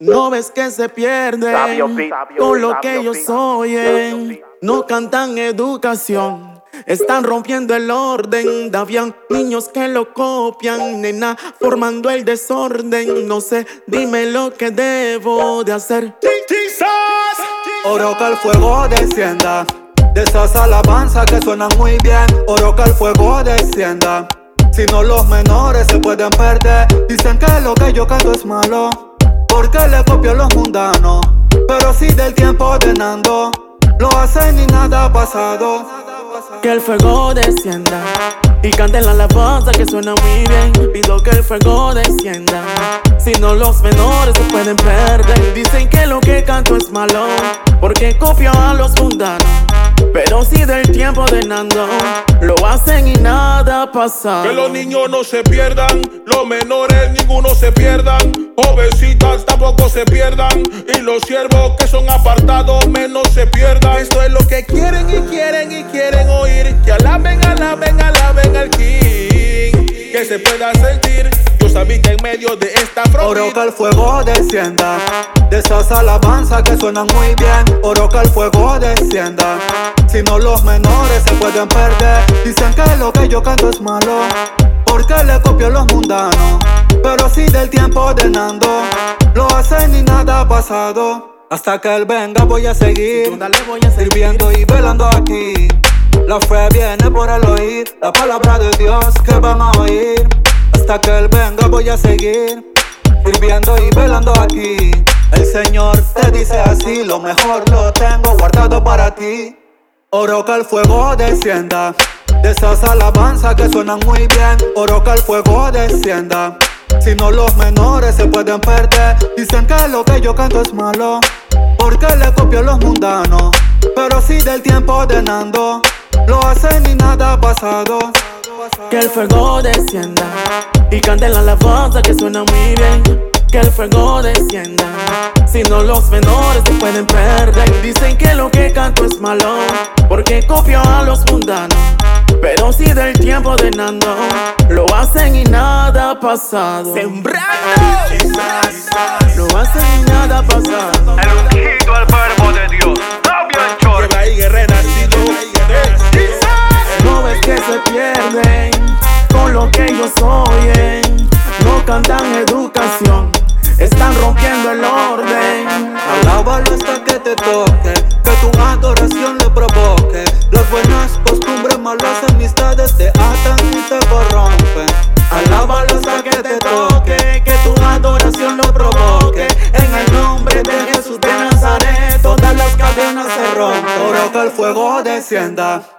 No ves que se pierden Sabio, pi, sabio, con lo sabio, que ellos oyen. No cantan educación, están rompiendo el orden. Habían niños que lo copian, nena, formando el desorden. No sé, dime lo que debo de hacer. Oro que el fuego descienda. De esas alabanzas que suenan muy bien. Oro que el fuego descienda. Si no, los menores se pueden perder. Dicen que lo que yo canto es malo. Porque le copio a los mundanos. Pero si del tiempo ordenando. Lo hacen y nada ha pasado. Que el fuego descienda y canten la alabanza que suena muy bien. Pido que el fuego descienda. Si no, los menores se pueden perder. Dicen que lo que canto es malo porque copio a los mundanos. Pero si del tiempo ordenando lo hacen y nada ha pasado. Que los niños no se pierdan, los menores ninguno se pierdan, jovencitas se pierdan, y los siervos que son apartados menos se pierdan. Esto es lo que quieren y quieren y quieren oír, que alaben, alaben, alaben al King, que se pueda sentir, Dios habita en medio de esta Oro que frontera. el fuego descienda. De esas alabanzas que suenan muy bien. Oro que el fuego descienda. Si no, los menores se pueden perder. Dicen que lo que yo canto es malo. Porque le copio a los mundanos. Pero si del tiempo ordenando. Lo hacen y nada ha pasado. Hasta que él venga voy a seguir. Dale, voy a seguir. Sirviendo y velando aquí. La fe viene por el oír. La palabra de Dios que van a oír. Hasta que Él venga voy a seguir. Sirviendo y velando aquí. El Señor te dice así. Lo mejor lo tengo guardado para ti. Oro que el fuego descienda. De esas alabanzas que suenan muy bien. Oro que el fuego descienda. Si no, los menores se pueden perder. Dicen que lo que yo canto es malo. Porque le copio a los mundanos. Pero si del tiempo ordenando. Lo hacen y nada pasado. Que el fuego descienda y canten la alabanza que suena muy bien. Que el fuego descienda. Si no, los menores se pueden perder. Dicen que lo que canto es malo porque copio a los mundanos. Pero si del tiempo ordenando lo hacen y nada ha pasado. Sembrando, lo hacen y nada ha pasado. El ungido al verbo de Dios. Sabio el chorro. No ves que se pierden con lo que ellos oyen. No cantan educación, están rompiendo el orden. Alábalo hasta que te toque, rompen. Oro que el fuego descienda.